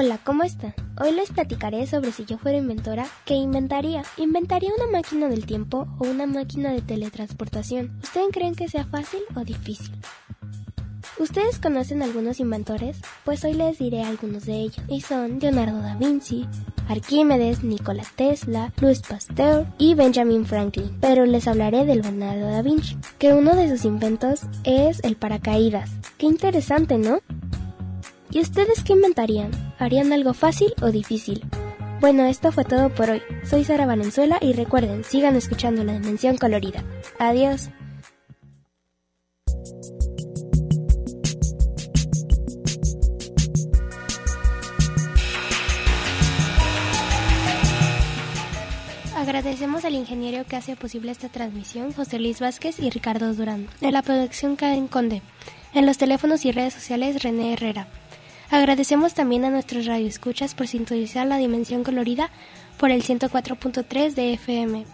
Hola, ¿cómo están? Hoy les platicaré sobre si yo fuera inventora, ¿qué inventaría? ¿Inventaría una máquina del tiempo o una máquina de teletransportación? ¿Ustedes creen que sea fácil o difícil? ¿Ustedes conocen algunos inventores? Pues hoy les diré algunos de ellos, y son Leonardo da Vinci, Arquímedes, Nikola Tesla, Louis Pasteur y Benjamin Franklin. Pero les hablaré del Leonardo da Vinci, que uno de sus inventos es el paracaídas. Qué interesante, ¿no? ¿Y ustedes qué inventarían? ¿Harían algo fácil o difícil? Bueno, esto fue todo por hoy. Soy Sara Valenzuela y recuerden, sigan escuchando la Dimensión Colorida. Adiós. Agradecemos al ingeniero que hace posible esta transmisión, José Luis Vázquez y Ricardo Durán. En la producción Karen Conde. En los teléfonos y redes sociales René Herrera. Agradecemos también a nuestros radioescuchas por sintonizar la dimensión colorida por el 104.3 de FM.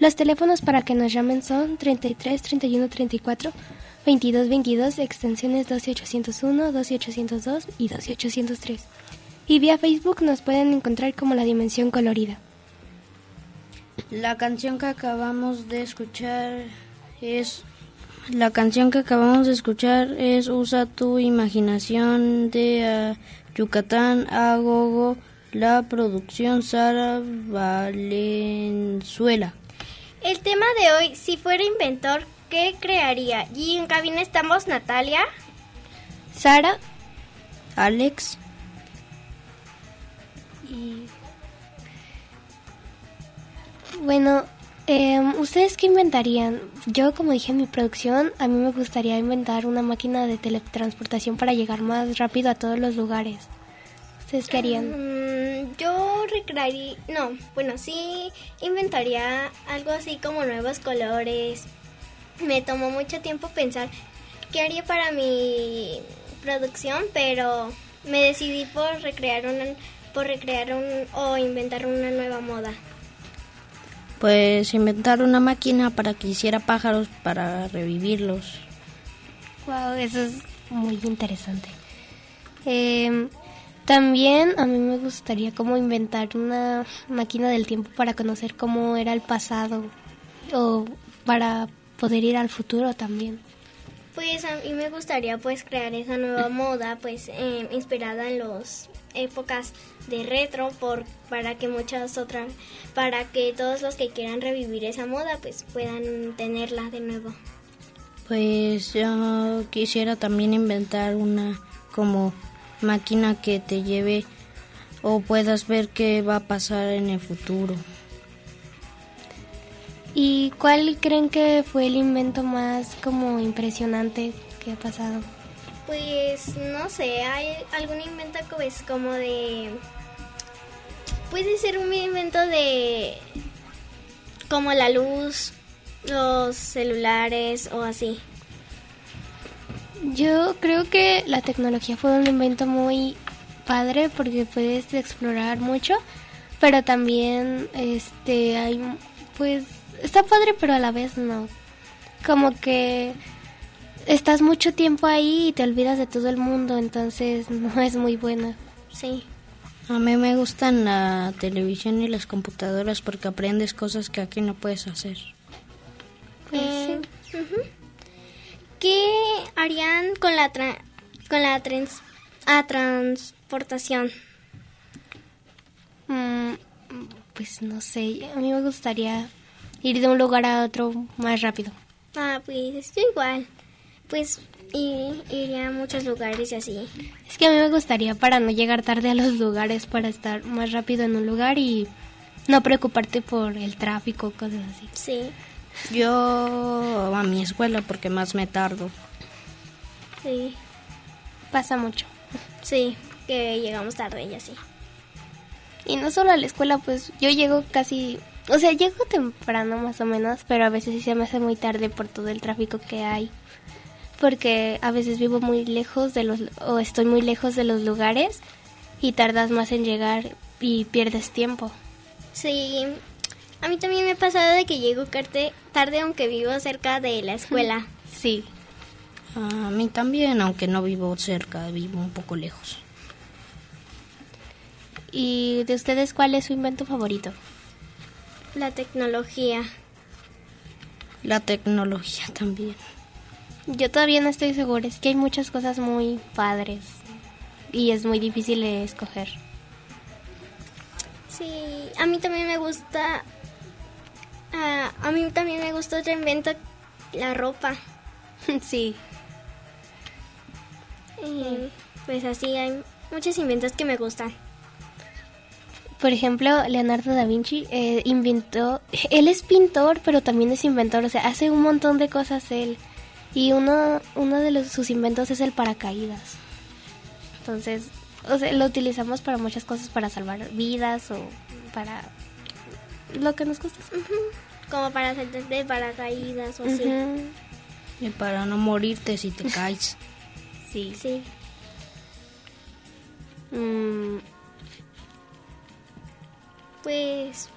Los teléfonos para que nos llamen son 33 31 34 2222, extensiones 12801, 12802 y 12803. Y vía Facebook nos pueden encontrar como La Dimensión Colorida. La canción que acabamos de escuchar es la canción que acabamos de escuchar es Usa tu imaginación de uh, Yucatán a Gogo, la producción Sara Valenzuela. El tema de hoy, si fuera inventor, ¿qué crearía? Y en cabina estamos Natalia, Sara, Alex y bueno, eh, ¿ustedes qué inventarían? Yo, como dije en mi producción, a mí me gustaría inventar una máquina de teletransportación para llegar más rápido a todos los lugares. ¿Ustedes qué harían? Mm, yo recrearía, no, bueno, sí inventaría algo así como nuevos colores. Me tomó mucho tiempo pensar qué haría para mi producción, pero me decidí por recrear una, por recrear un, o inventar una nueva moda. Pues inventar una máquina para que hiciera pájaros para revivirlos. Wow, eso es muy interesante. Eh, también a mí me gustaría como inventar una máquina del tiempo para conocer cómo era el pasado o para poder ir al futuro también. Pues a mí me gustaría pues crear esa nueva moda pues eh, inspirada en las épocas de retro por para que muchas otras para que todos los que quieran revivir esa moda pues puedan tenerla de nuevo. Pues yo quisiera también inventar una como máquina que te lleve o puedas ver qué va a pasar en el futuro. ¿Y cuál creen que fue el invento más como impresionante que ha pasado? Pues no sé, hay algún invento que es como de puede ser un invento de como la luz, los celulares o así. Yo creo que la tecnología fue un invento muy padre porque puedes explorar mucho, pero también este hay pues está padre pero a la vez no. Como que estás mucho tiempo ahí y te olvidas de todo el mundo, entonces no es muy buena. Sí. A mí me gustan la televisión y las computadoras porque aprendes cosas que aquí no puedes hacer. Pues Eh, sí. ¿Qué harían con la tra- con la trans- a transportación? Mm, pues no sé, a mí me gustaría ir de un lugar a otro más rápido. Ah, pues yo igual. Pues i- iría a muchos lugares y así. Es que a mí me gustaría para no llegar tarde a los lugares, para estar más rápido en un lugar y no preocuparte por el tráfico, cosas así. Sí, Yo a mi escuela porque más me tardo. sí, Pasa mucho. sí, que llegamos tarde y así. Y no solo a la escuela, pues yo llego casi, o sea, llego temprano más o menos, pero a veces sí se me hace muy tarde por todo el tráfico que hay. Porque a veces vivo muy lejos de los, o estoy muy lejos de los lugares y tardas más en llegar y pierdes tiempo. Sí, a mí también me ha pasado de que llego tarde aunque vivo cerca de la escuela. Sí. A mí también, aunque no vivo cerca, vivo un poco lejos. ¿Y de ustedes cuál es su invento favorito? La tecnología. La tecnología también. Yo todavía no estoy segura, es que hay muchas cosas muy padres y es muy difícil de escoger. Sí, a mí también me gusta. ah, a mí también me gusta otro invento, la ropa. sí. Y pues así hay muchos inventos que me gustan. Por ejemplo, Leonardo da Vinci eh, inventó, él es pintor, pero también es inventor, o sea, hace un montón de cosas él. Y uno, uno de los, sus inventos es el paracaídas. Entonces, o sea, lo utilizamos para muchas cosas, para salvar vidas o para lo que nos gusta. Como para hacer de paracaídas o así. Ujú. Y para no morirte si te caes. Sí. Sí. Mm, Pues.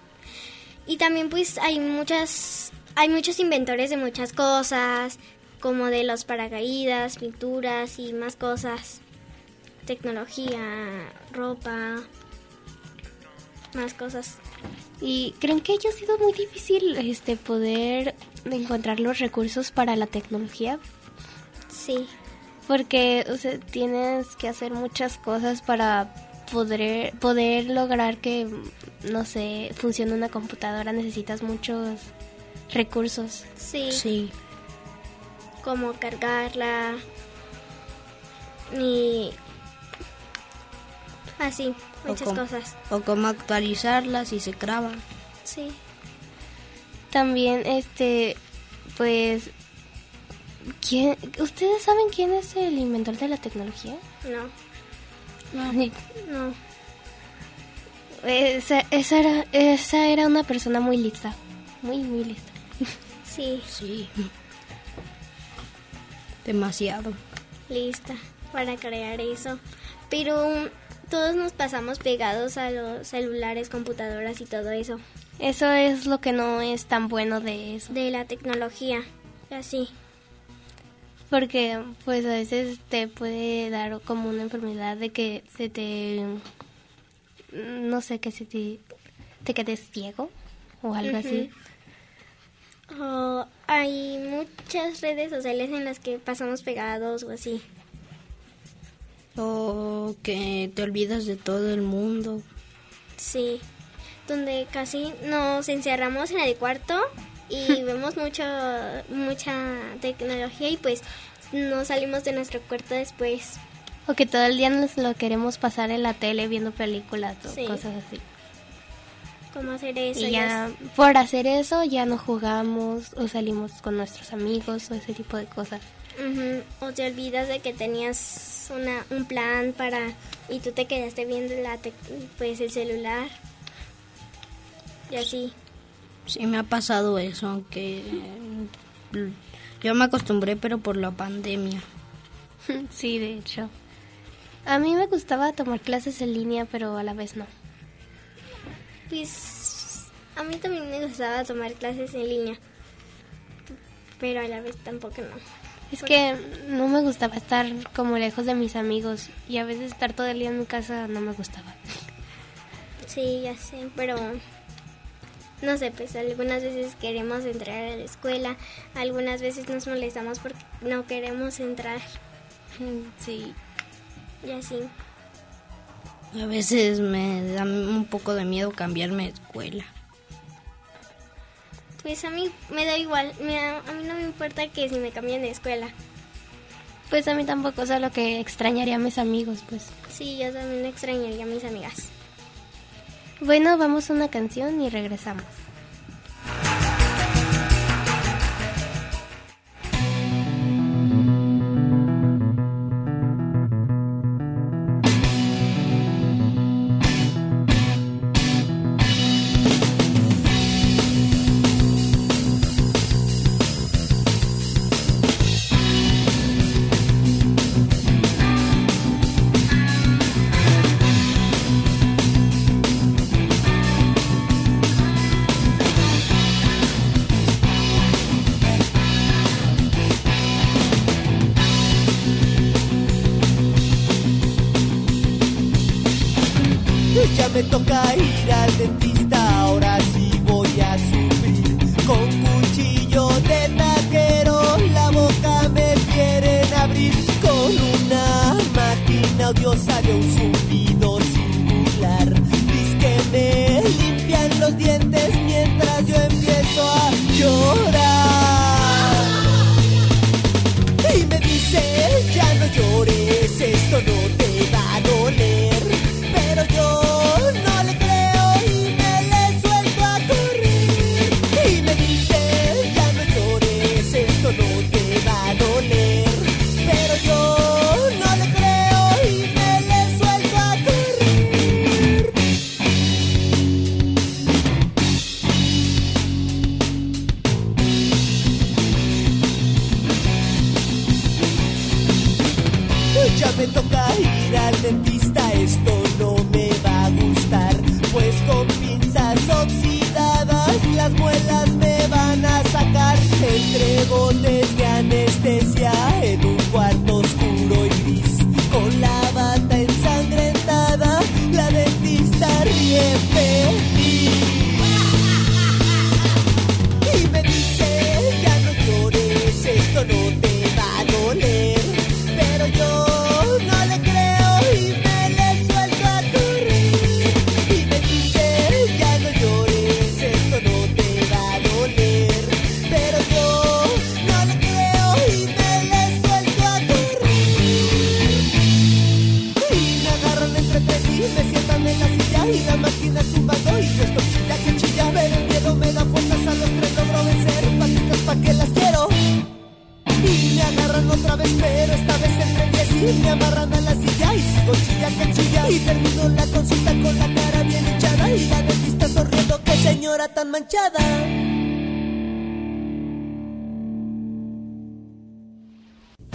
Y también, pues, hay muchas. Hay muchos inventores de muchas cosas. como de los paracaídas, pinturas y más cosas. Tecnología, ropa, más cosas. ¿Y creen que haya sido muy difícil este poder encontrar los recursos para la tecnología? Sí. Porque o sea, tienes que hacer muchas cosas para poder, poder lograr que, no sé, funcione una computadora. Necesitas muchos recursos. Sí. Sí. Como cargarla. Y así, muchas com- cosas. O cómo actualizarlas si se graba. Sí. También, este, pues, ¿quién, ¿ustedes saben quién es el inventor de la tecnología? No, no. Esa, esa, era, esa era una persona muy lista, muy, muy lista. Sí, Sí. Demasiado. lista para crear eso. Pero um, todos nos pasamos pegados a los celulares, computadoras y todo eso. Eso es lo que no es tan bueno de eso. De la tecnología. Así. Porque pues a veces te puede dar como una enfermedad de que se te... No sé, que se te, te quedes ciego o algo así. O hay muchas redes sociales en las que pasamos pegados o así. O que te olvidas de todo el mundo. Sí. Donde casi nos encerramos en el cuarto y vemos mucho mucha tecnología y pues no salimos de nuestro cuarto después. O que todo el día nos lo queremos pasar en la tele viendo películas o Sí. cosas así. ¿Cómo hacer eso? Y ya por hacer eso ya no jugamos o salimos con nuestros amigos o ese tipo de cosas. Ujú, O te olvidas de que tenías una, un plan para y tú te quedaste viendo la tec- pues el celular. Y así. Sí, me ha pasado eso, aunque eh, yo me acostumbré, pero por la pandemia. sí, de hecho. A mí me gustaba tomar clases en línea, pero a la vez no. Pues a mí también me gustaba tomar clases en línea. Pero a la vez tampoco no. Es que no me gustaba estar como lejos de mis amigos y a veces estar todo el día en mi casa no me gustaba. Sí, ya sé, pero no sé, pues algunas veces queremos entrar a la escuela, algunas veces nos molestamos porque no queremos entrar Sí. Y así. A veces me da un poco de miedo cambiarme de escuela. Pues a mí me da igual, me da- a mí no me importa que si me cambien de escuela. Pues a mí tampoco, solo que extrañaría a mis amigos, pues. Sí, yo también extrañaría a mis amigas. Bueno, vamos a una canción y regresamos. Ya me toca ir al dentista, esto no me va a gustar, pues con pinzas oxidadas las muelas me van a sacar. Entre botes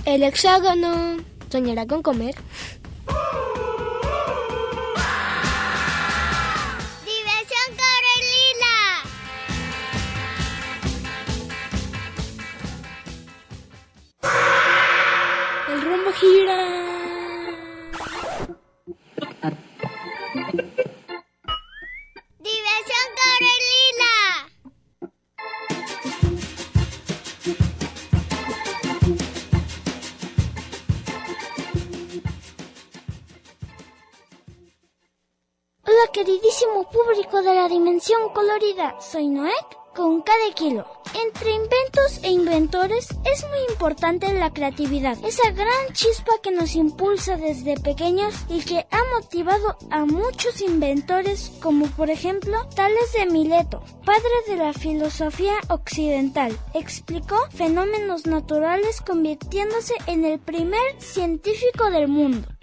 El hexágono soñará con comer. Diversión Carolina. El rumbo gira. Diversión Carolina. Público de la dimensión colorida, soy Noek con cada kilo. Entre inventos e inventores es muy importante la creatividad, esa gran chispa que nos impulsa desde pequeños y que ha motivado a muchos inventores como por ejemplo Tales de Mileto, padre de la filosofía occidental. Explicó fenómenos naturales convirtiéndose en el primer científico del mundo.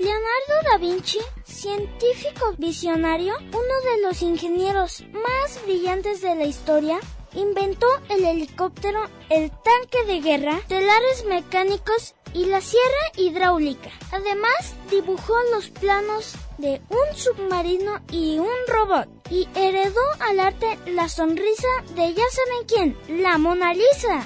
Leonardo da Vinci, científico visionario, uno de los ingenieros más brillantes de la historia, inventó el helicóptero, el tanque de guerra, telares mecánicos y la sierra hidráulica. Además, dibujó los planos de un submarino y un robot y heredó al arte la sonrisa de ya saben quién, la Mona Lisa.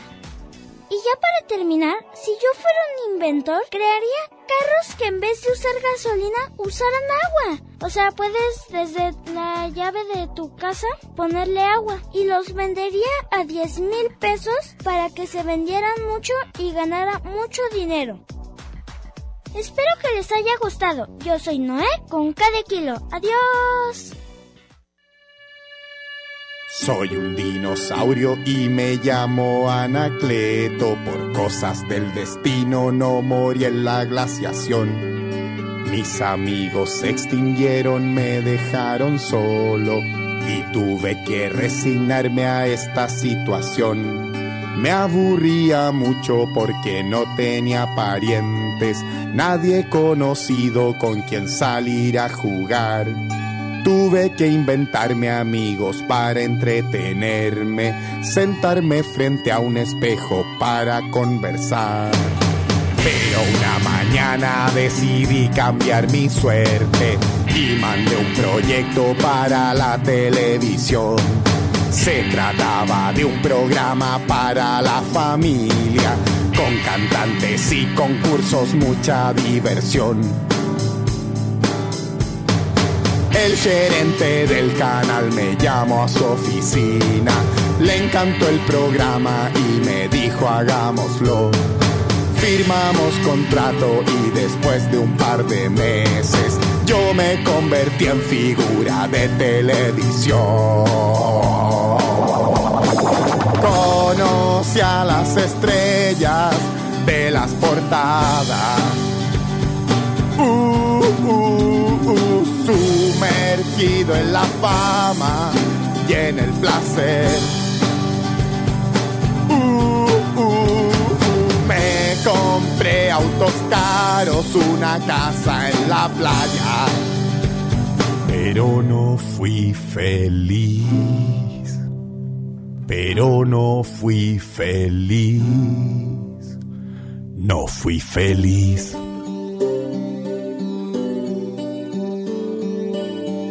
Y ya para terminar, si yo fuera un inventor, crearía carros que en vez de usar gasolina usaran agua. O sea, puedes desde la llave de tu casa ponerle agua y los vendería a 10 mil pesos para que se vendieran mucho y ganara mucho dinero. Espero que les haya gustado. Yo soy Noé con cada kilo. Adiós. Soy un dinosaurio y me llamo Anacleto. Por cosas del destino no morí en la glaciación. Mis amigos se extinguieron, me dejaron solo y tuve que resignarme a esta situación. Me aburría mucho porque no tenía parientes, nadie conocido con quien salir a jugar. Tuve que inventarme amigos para entretenerme, sentarme frente a un espejo para conversar. Pero una mañana decidí cambiar mi suerte y mandé un proyecto para la televisión. Se trataba de un programa para la familia, con cantantes y concursos, mucha diversión. El gerente del canal me llamó a su oficina, le encantó el programa y me dijo hagámoslo. Firmamos contrato y después de un par de meses yo me convertí en figura de televisión. Conocí a las estrellas de las portadas. En la fama y en el placer. Uh, uh, uh, me compré autos caros, una casa en la playa, pero no fui feliz. Pero no fui feliz. No fui feliz.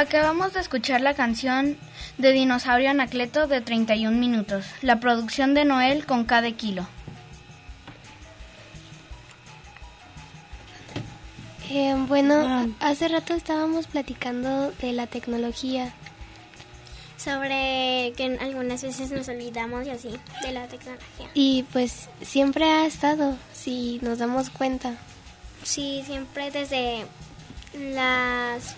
Acabamos de escuchar la canción de Dinosaurio Anacleto de 31 minutos, la producción de Noel con cada kilo. Eh, bueno, hace rato estábamos platicando de la tecnología. sobre que algunas veces nos olvidamos y así de la tecnología. Y pues siempre ha estado, si nos damos cuenta. Sí, siempre desde las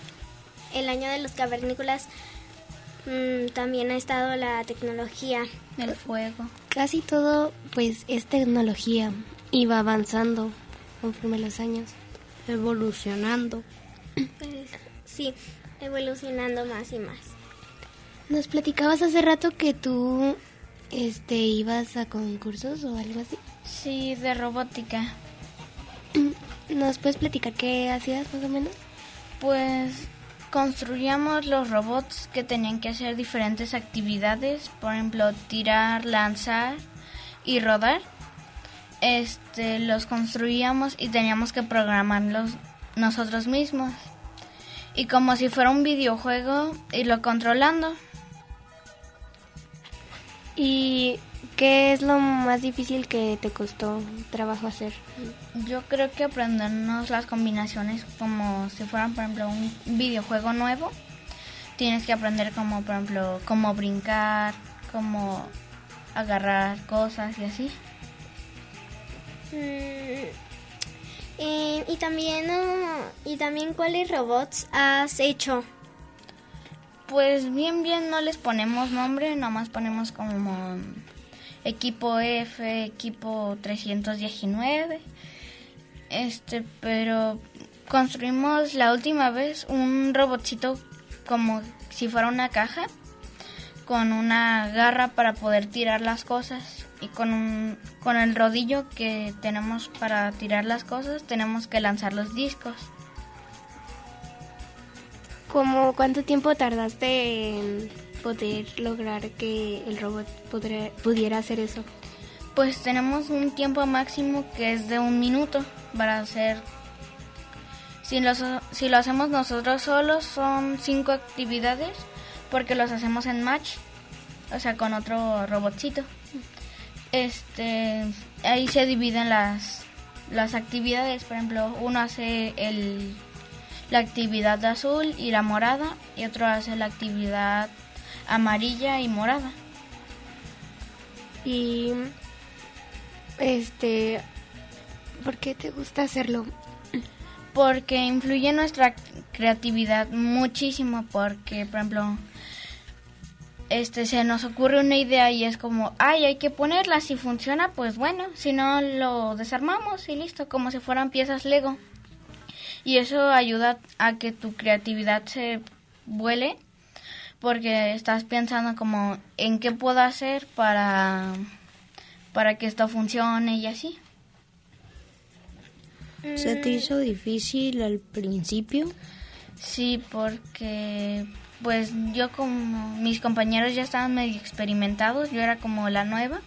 el año de los cavernícolas mm, también ha estado la tecnología. El fuego. Casi todo pues es tecnología y va avanzando conforme los años. Evolucionando. Pues, sí, evolucionando más y más. Nos platicabas hace rato que tú este ibas a concursos o algo así. Sí, de robótica. ¿Nos puedes platicar qué hacías más o menos? Pues construíamos los robots que tenían que hacer diferentes actividades, por ejemplo, tirar, lanzar y rodar. Este, los construíamos y teníamos que programarlos nosotros mismos. Y como si fuera un videojuego, irlo controlando. ¿Y qué es lo más difícil que te costó trabajo hacer? Yo creo que aprendernos las combinaciones como si fueran, por ejemplo, un videojuego nuevo. Tienes que aprender como, por ejemplo, cómo brincar, cómo agarrar cosas y así. Mm, y también uh, y también cuáles robots has hecho. Pues bien, bien, no les ponemos nombre, nomás ponemos como equipo F, equipo 319. Este, pero construimos la última vez un robotcito como si fuera una caja con una garra para poder tirar las cosas y con un con el rodillo que tenemos para tirar las cosas tenemos que lanzar los discos. ¿Cómo cuánto tiempo tardaste en poder lograr que el robot podré- pudiera hacer eso? Pues tenemos un tiempo máximo que es de un minuto para hacer. Si lo, si lo hacemos nosotros solos son cinco actividades porque los hacemos en match, o sea con otro robotcito. Este, ahí se dividen las las actividades, por ejemplo, uno hace el la actividad azul y la morada y otro hace la actividad amarilla y morada. Y este ¿por qué te gusta hacerlo? porque influye en nuestra creatividad muchísimo porque por ejemplo este se nos ocurre una idea y es como ay hay que ponerla si funciona pues bueno si no lo desarmamos y listo como si fueran piezas Lego y eso ayuda a que tu creatividad se vuele porque estás pensando como en qué puedo hacer para para que esto funcione y así ¿Se te hizo difícil al principio? Sí, porque pues yo como mis compañeros ya estaban medio experimentados, yo era como la nueva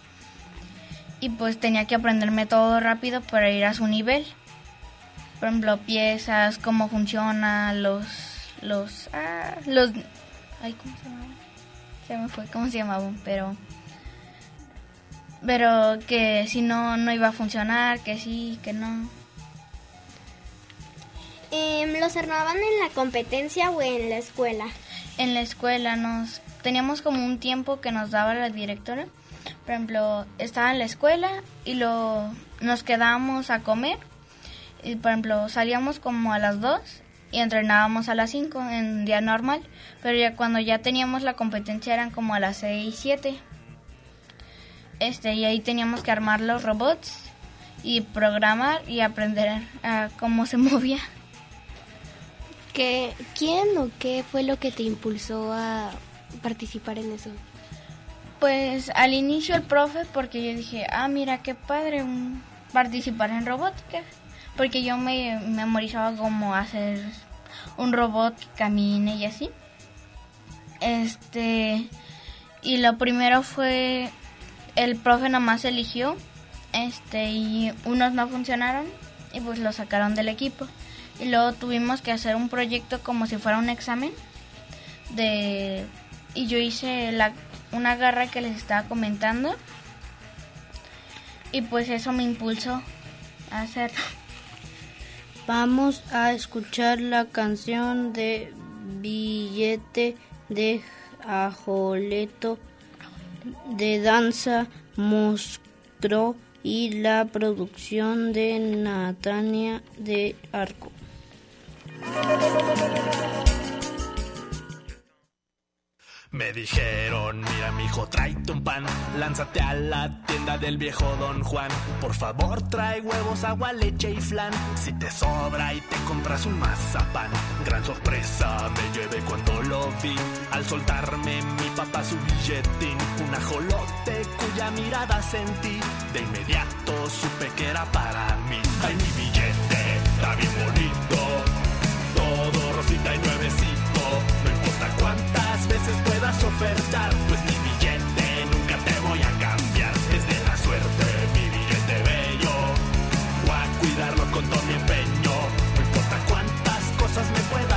y pues tenía que aprenderme todo rápido para ir a su nivel. Por ejemplo, piezas, cómo funciona, los los ah, los ay, ¿cómo se llamaban? Se me fue cómo se llamaban, pero pero que si no no iba a funcionar, que sí, que no. Em, ¿Los armaban en la competencia o en la escuela? en la escuela nos teníamos como un tiempo que nos daba la directora. Por ejemplo, estaba en la escuela y lo nos quedábamos a comer. Y por ejemplo, salíamos como a las 2 y entrenábamos a las 5 en día normal, pero ya cuando ya teníamos la competencia eran como a las 6, 7. Este, y ahí teníamos que armar los robots y programar y aprender a cómo se movía. ¿Qué, ¿Quién o qué fue lo que te impulsó a participar en eso? Pues al inicio el profe, porque yo dije, ah, mira, qué padre mm, participar en robótica. Porque yo me memorizaba cómo hacer un robot que camine y así. Este, y lo primero fue, el profe nomás eligió, este, y unos no funcionaron, y pues lo sacaron del equipo. Y luego tuvimos que hacer un proyecto como si fuera un examen de y yo hice la, una garra que les estaba comentando y pues eso me impulsó a hacerlo. Vamos a escuchar la canción de Billete de Ajoleto de danza Moscro y la producción de Natania de Arco. Me dijeron, mira mi hijo, tráete un pan, lánzate a la tienda del viejo Don Juan. Por favor, trae huevos, agua, leche y flan. Si te sobra y te compras un mazapán. Gran sorpresa me llevé cuando lo vi. Al soltarme mi papá su billetín, un ajolote cuya mirada sentí. De inmediato supe que era para mí. Ay, mi billete, está bien bonito. Todo rosita y nuevecito. No importa cuántas puedas ofertar, pues mi billete nunca te voy a cambiar. Es de la suerte, mi billete bello. Voy a cuidarlo con todo mi empeño. No importa cuántas cosas me pueda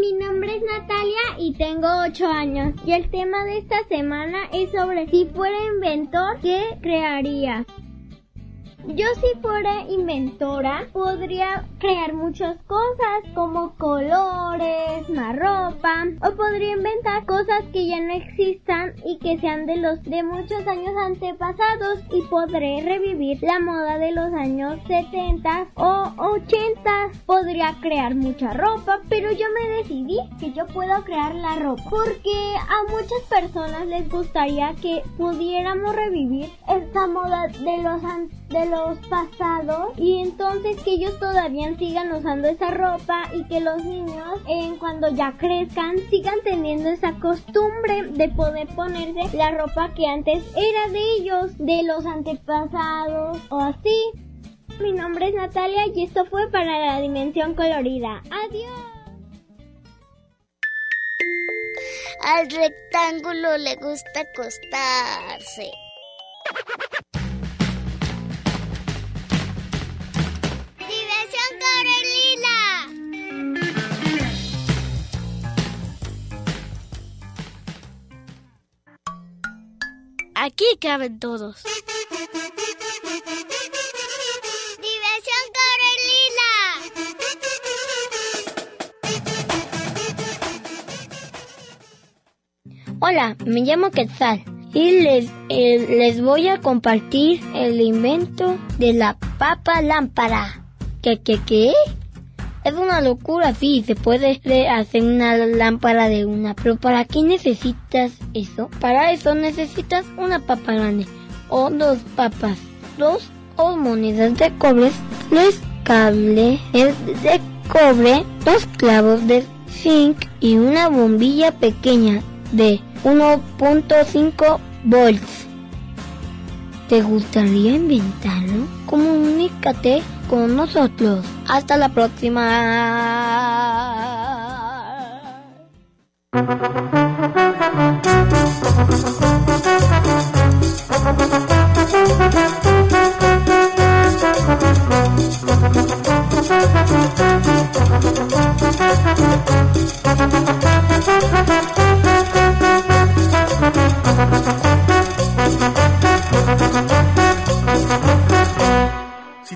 mi nombre es Natalia y tengo 8 años. Y el tema de esta semana es sobre si fuera inventor, ¿qué crearía? Yo si fuera inventora podría crear muchas cosas como colores, más ropa o podría inventar cosas que ya no existan y que sean de los de muchos años antepasados y podré revivir la moda de los años 70 o 80. Podría crear mucha ropa, pero yo me decidí que yo puedo crear la ropa porque a muchas personas les gustaría que pudiéramos revivir esta moda de los an- de los pasados y entonces que ellos todavía sigan usando esa ropa y que los niños en cuando ya crezcan sigan teniendo esa costumbre de poder ponerse la ropa que antes era de ellos, de los antepasados o así. Mi nombre es Natalia y esto fue para la dimensión colorida. Adiós. Al rectángulo le gusta acostarse. Aquí caben todos. Diversión Corelila. Hola, me llamo Quetzal y les, eh, les voy a compartir el invento de la papa lámpara. ¿Qué, qué, qué? Es una locura, sí, se puede hacer una lámpara de una, pero ¿para qué necesitas eso? Para eso necesitas una papa grande o dos papas, dos o monedas de cobre, tres cables de cobre, dos clavos de zinc y una bombilla pequeña de 1.5 volts. ¿Te gustaría inventarlo? Comunícate con nosotros. Hasta la próxima.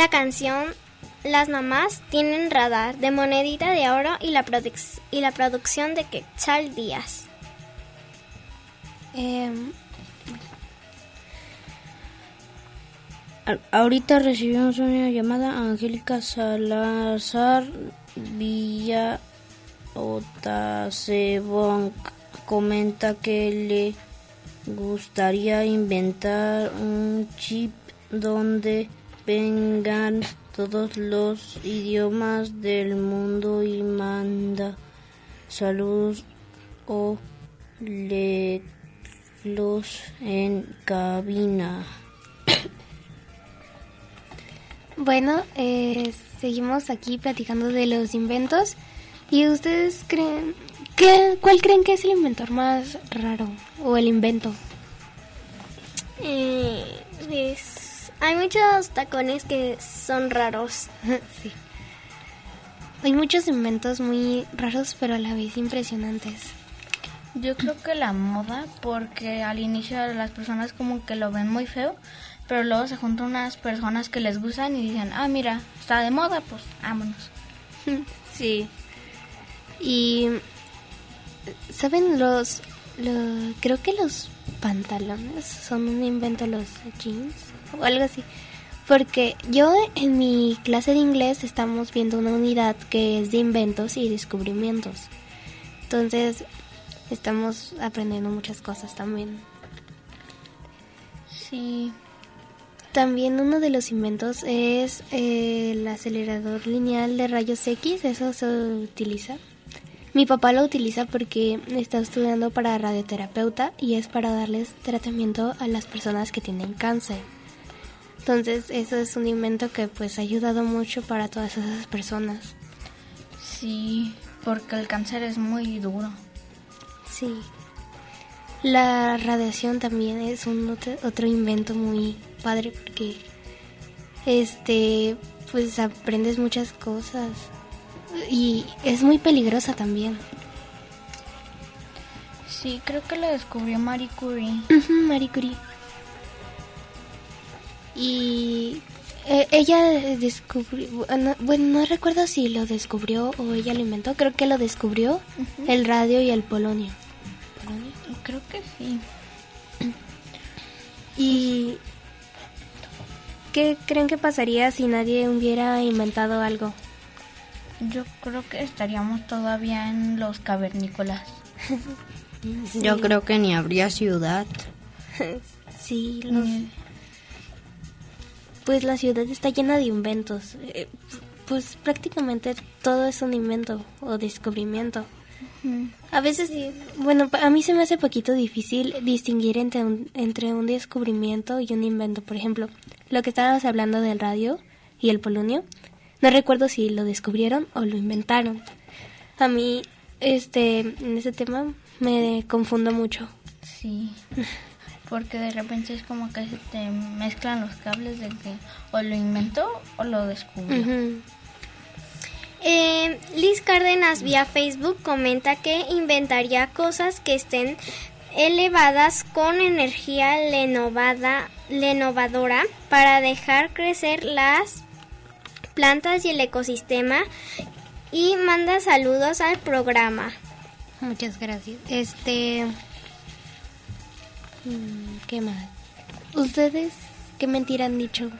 La canción Las mamás tienen radar de Monedita de Oro y la, y la producción de Quetzal Díaz. Em, Ahorita recibimos una llamada a Angélica Salazar Villa Otacebonc. Comenta que le gustaría inventar un chip donde vengan todos los idiomas del mundo y manda saludos o los en cabina. Bueno, eh, seguimos aquí platicando de los inventos. ¿Y ustedes creen que cuál creen que es el inventor más raro o el invento? Eh, pues, hay muchos tacones que son raros. sí. Hay muchos inventos muy raros, pero a la vez impresionantes. Yo creo que la moda, porque al inicio las personas como que lo ven muy feo, pero luego se juntan unas personas que les gustan y dicen, ah, mira, está de moda, pues vámonos. Sí. Y saben los, lo- creo que los pantalones son un invento los jeans o algo así. Porque yo en mi clase de inglés estamos viendo una unidad que es de inventos y descubrimientos. Entonces estamos aprendiendo muchas cosas también. Sí. También uno de los inventos es eh, el acelerador lineal de rayos X, eso se utiliza. Mi papá lo utiliza porque está estudiando para radioterapeuta y es para darles tratamiento a las personas que tienen cáncer. Entonces eso es un invento que pues ha ayudado mucho para todas esas personas. Sí, porque el cáncer es muy duro. Sí. La radiación también es un otro, invento muy padre porque este pues aprendes muchas cosas. y es muy peligrosa también. Sí, creo que la descubrió Marie Curie. Marie Curie. Y eh, ella descubrió, bueno, bueno, no recuerdo si lo descubrió o ella lo inventó, creo que lo descubrió el radio y el polonio. ¿Polonio? Creo que sí. ¿Y qué creen que pasaría si nadie hubiera inventado algo? Yo creo que estaríamos todavía en los cavernícolas. Yo creo que ni habría ciudad. Sí, los- pues la ciudad está llena de inventos. Eh, Pues prácticamente todo es un invento o descubrimiento. A veces, bueno, a mí se me hace poquito difícil distinguir entre un, entre un descubrimiento y un invento. Por ejemplo, lo que estábamos hablando del radio y el polonio, no recuerdo si lo descubrieron o lo inventaron. A mí, este, en ese tema me confundo mucho. Sí. Porque de repente es como que se te mezclan los cables de que o lo inventó o lo descubrió. Eh, Liz Cárdenas vía Facebook comenta que inventaría cosas que estén elevadas con energía lenovada, lenovadora para dejar crecer las plantas y el ecosistema y manda saludos al programa. Muchas gracias. Este. Mm, ¿Qué más? ¿Ustedes qué mentira han dicho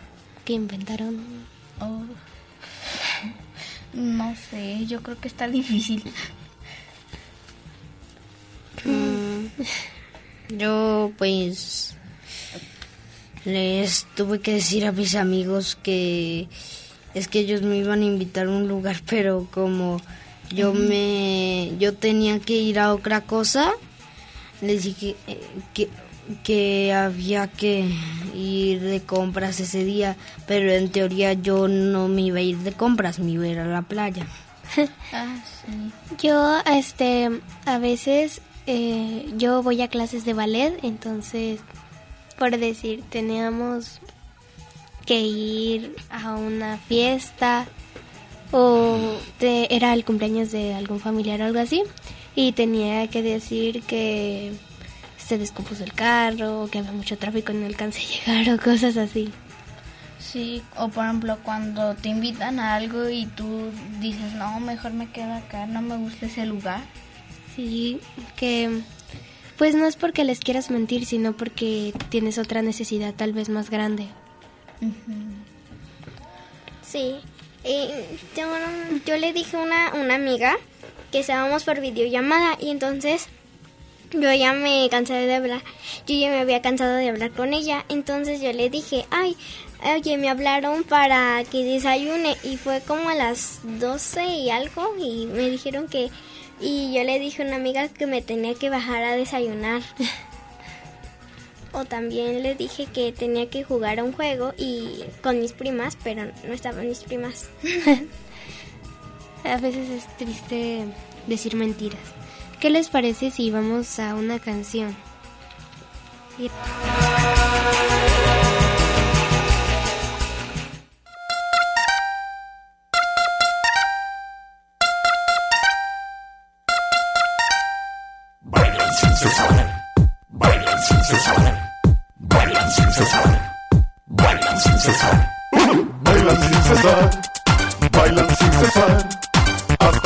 que inventaron? Oh. No sé, yo creo que está difícil. Yo pues les tuve que decir a mis amigos que es que ellos me iban a invitar a un lugar, pero como yo me yo tenía que ir a otra cosa, les dije eh, que que había que ir de compras ese día, pero en teoría yo no me iba a ir de compras, me iba a ir a la playa. Ah, sí. Yo, este, a veces eh, yo voy a clases de ballet, entonces, por decir, teníamos que ir a una fiesta o te- era el cumpleaños de algún familiar o algo así y tenía que decir que se descompuso el carro que había mucho tráfico y no alcancé a llegar o cosas así. Sí, o por ejemplo cuando te invitan a algo y tú dices, no, mejor me quedo acá, no me gusta ese lugar. Sí, que pues no es porque les quieras mentir, sino porque tienes otra necesidad tal vez más grande. Sí. Y yo, yo le dije a una, una amiga que estábamos por videollamada y entonces yo ya me cansé de hablar. Yo ya me había cansado de hablar con ella. Entonces yo le dije, ay, oye, me hablaron para que desayune y fue como a las 12 y algo y me dijeron que... Y yo le dije a una amiga que me tenía que bajar a desayunar. O también le dije que tenía que jugar a un juego y con mis primas, pero no estaban mis primas. A veces es triste decir mentiras. ¿Qué les parece si vamos a una canción? Bailan sin cesar, bailan sin cesar, bailan sin cesar, bailan sin cesar, bailan sin cesar, bailan sin cesar,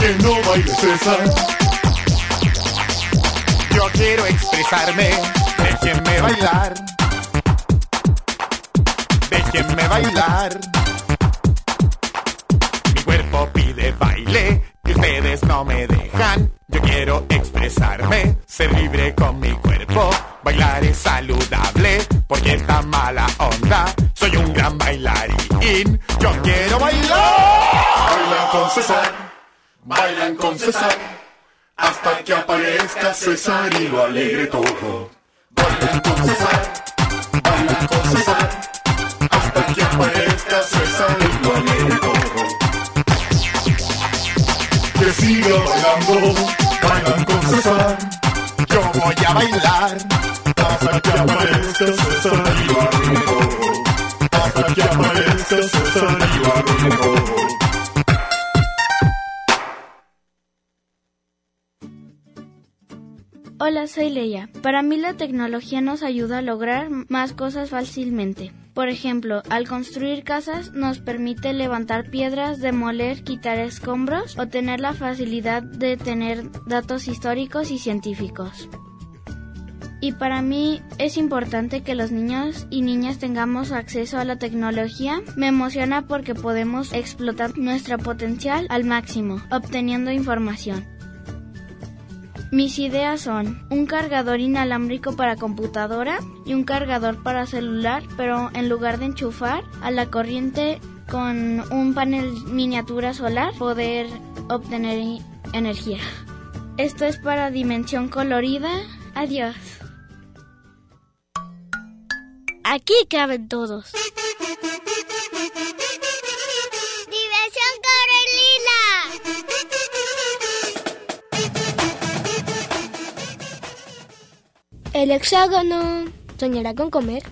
Que no baile César. Yo quiero expresarme. Déjenme bailar. Déjenme bailar. Mi cuerpo pide baile y ustedes no me dejan. Yo quiero expresarme, ser libre con mi cuerpo. Bailar es saludable porque esta mala onda. Soy un gran bailarín. Yo quiero bailar. Bailan con César, bailan con César, hasta que aparezca César y lo alegre todo. Bailan con César, bailan con César, hasta que aparezca César y lo alegre todo. Que siga bailando, bailan con César, yo voy a bailar, hasta que aparezca César y lo alegre todo. Hasta que aparezca César Hola. Para mí la tecnología nos ayuda a lograr más cosas fácilmente. Por ejemplo, al construir casas nos permite levantar piedras, demoler, quitar escombros o tener la facilidad de tener datos históricos y científicos. Y para mí es importante que los niños y niñas tengamos acceso a la tecnología. Me emociona porque podemos explotar nuestro potencial al máximo, obteniendo información. Mis ideas son un cargador inalámbrico para computadora y un cargador para celular, pero en lugar de enchufar a la corriente con un panel miniatura solar, poder obtener energía. Esto es para dimensión colorida. Adiós. Aquí caben todos. El hexágono soñará con comer.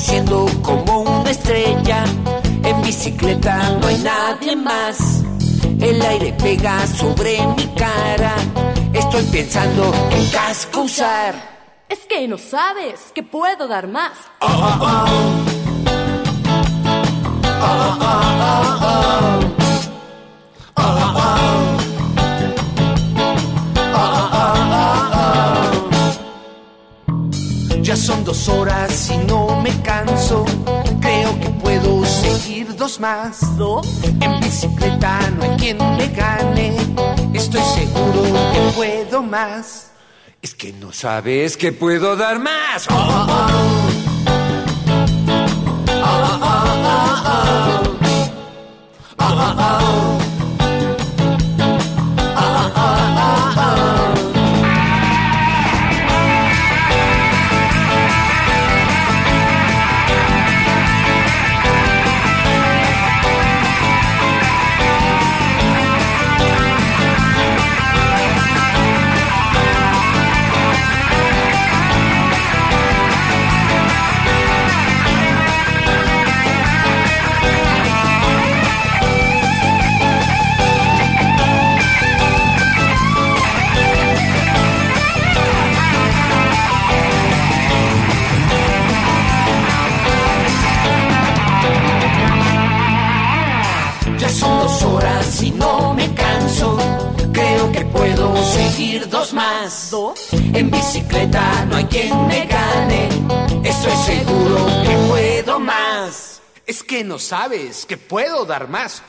Voy conduciendo como una estrella, en bicicleta no hay nadie más. El aire pega sobre mi cara, estoy pensando en casco usar. Es que no sabes que puedo dar más. Ya son dos horas y no me canso. Creo que puedo seguir dos más. ¿Dos? En bicicleta no hay quien me gane. Estoy seguro que puedo más. Es que no sabes que puedo dar más. Sabes que puedo dar más.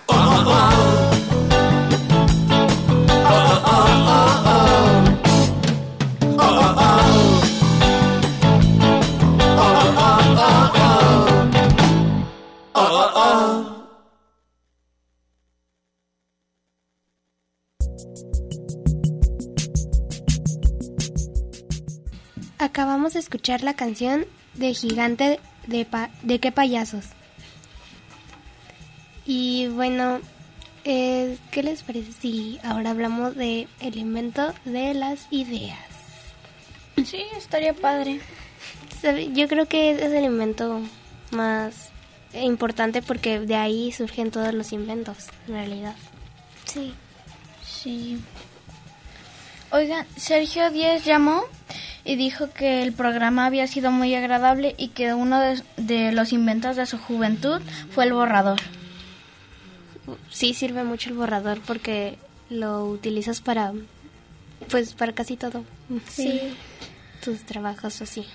Acabamos de escuchar la canción de Gigante de, pa- de qué payasos. Y bueno, eh, ¿qué les parece si ahora hablamos de el invento de las ideas? Sí, estaría padre. yo creo que es el invento más importante porque de ahí surgen todos los inventos, en realidad. Sí. Sí. Oigan, Sergio Díez llamó y dijo que el programa había sido muy agradable y que uno de, de los inventos de su juventud fue el borrador. Sí, sirve mucho el borrador porque lo utilizas para, pues, para casi todo. Sí. Tus trabajos así.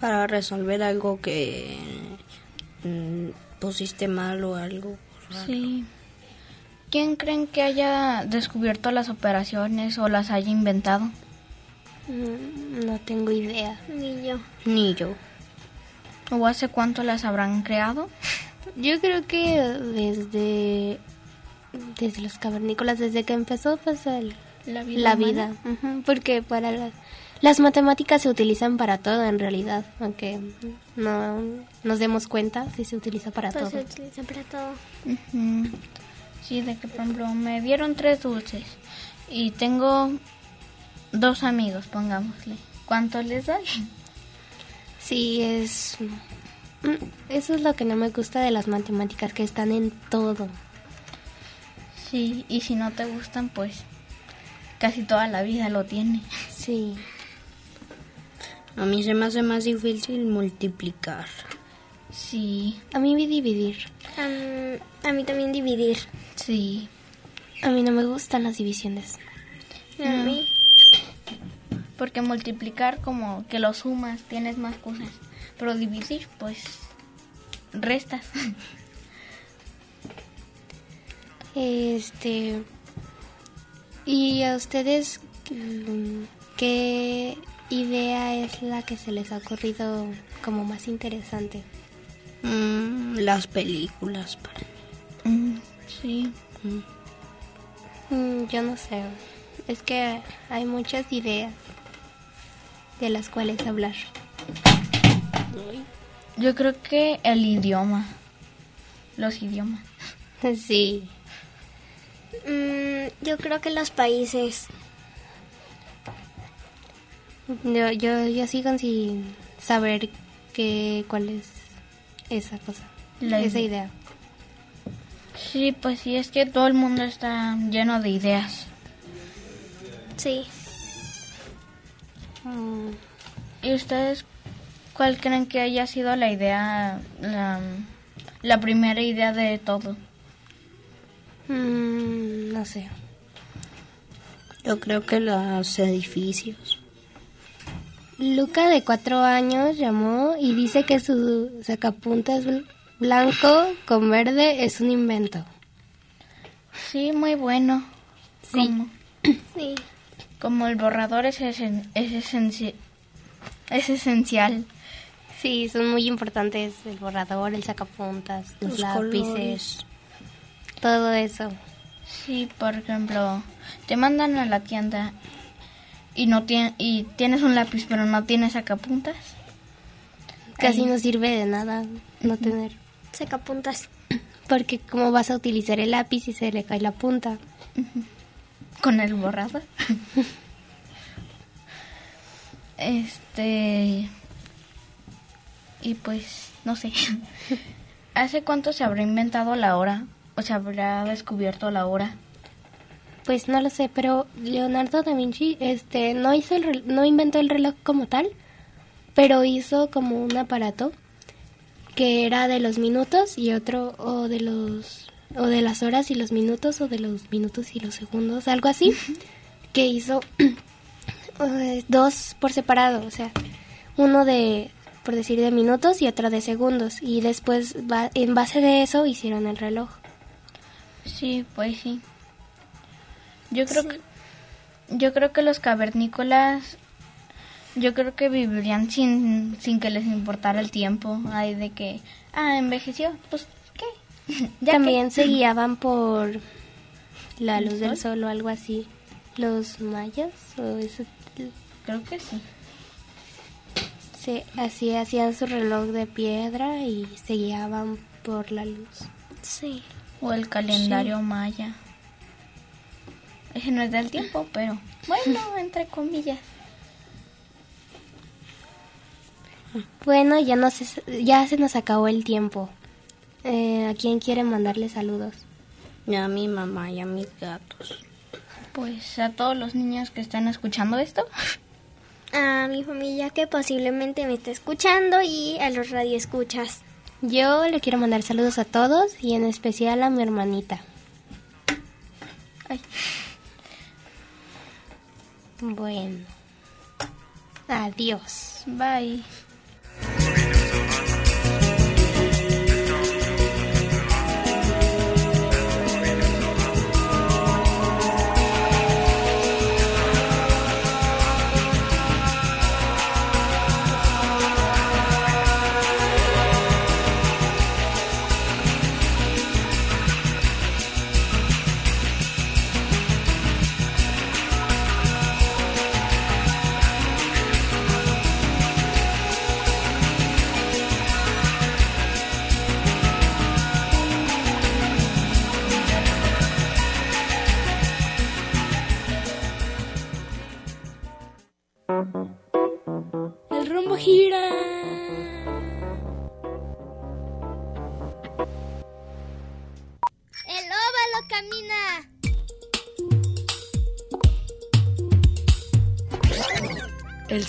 Para resolver algo que mm, pusiste mal o algo. raro. Sí. ¿Quién creen que haya descubierto las operaciones o las haya inventado? Mm, No tengo idea. Ni yo. Ni yo. ¿O hace cuánto las habrán creado? Yo creo que desde desde los cavernícolas, desde que empezó pues el- La vida. la vida, porque para las, las matemáticas se utilizan para todo en realidad, aunque no nos demos cuenta si se utiliza para Pues se todo. utiliza para todo. Sí, de que, por ejemplo, me dieron tres dulces y tengo dos amigos, pongámosle. ¿Cuánto les doy? Sí, es mm, eso es lo que no me gusta de las matemáticas que están en todo. Sí, y si no te gustan, pues casi toda la vida lo tiene. Sí. A mí se me hace más difícil multiplicar. Sí, A mí vi dividir. A mí también dividir. sí. A mí no me gustan las divisiones. A mí. Porque multiplicar como que lo sumas, tienes más cosas. Pero dividir, pues restas. Este. ¿Y a ustedes mm, qué idea es la que se les ha ocurrido como más interesante? Mm, las películas. para Mm, sí. Mm, yo no sé. Es que hay muchas ideas de las cuales hablar. Yo creo que el idioma. Los idiomas. Sí. Mm, yo creo que los países. Yo, yo, yo sigo sin saber qué, cuál es esa cosa, La esa idea. idea. Sí, pues sí, es que todo el mundo está lleno de ideas. Sí. Mm, ¿Y ustedes cuál creen que haya sido la idea, la, la primera idea de todo? Mm, no sé. Yo creo que los edificios. Luca de cuatro años llamó y dice que su sacapuntas bl- blanco con verde es un invento. Sí, muy bueno. Sí. Como, Sí. como el borrador es, esen- es, esenci- es esencial. Sí, son muy importantes el borrador, el sacapuntas, los, Los lápices, colores. Todo eso. Sí, por ejemplo, te mandan a la tienda y no tien- y tienes un lápiz pero no tienes sacapuntas. Casi Ahí. no sirve de nada no tener. Sacapuntas. Porque cómo vas a utilizar el lápiz si se le cae la punta. con el borrador. este. Y pues, no sé. ¿Hace cuánto se habrá inventado la hora? ¿O se habrá descubierto la hora? Pues no lo sé, pero Leonardo da Vinci este no hizo el rel- no inventó el reloj como tal, pero hizo como un aparato que era de los minutos y otro o de los o de las horas y los minutos o de los minutos y los segundos, algo así, que hizo eh, dos por separado, o sea, uno de por decir de minutos y otro de segundos y después va- en base de eso hicieron el reloj. Sí, pues sí. Yo creo que yo creo que los cavernícolas yo creo que vivirían sin, sin que les importara el tiempo, ay de que ah, envejeció, pues ¿qué? Ya También que- se guiaban por la ¿El luz del sol? o algo así. Los mayas o eso, Creo que sí. se, así hacían su reloj de piedra y se guiaban por la luz. Sí. O el calendario maya. Ese no es del tiempo, pero bueno, entre comillas. Bueno, ya, no se, ya se nos acabó el tiempo. Eh, ¿A quién quiere mandarle saludos? A mi mamá y a mis gatos. Pues a todos los niños que están escuchando esto. A mi familia que posiblemente me está escuchando y a los radioescuchas. Yo le quiero mandar saludos a todos y en especial a mi hermanita. Ay. Bueno. Adiós. Bye.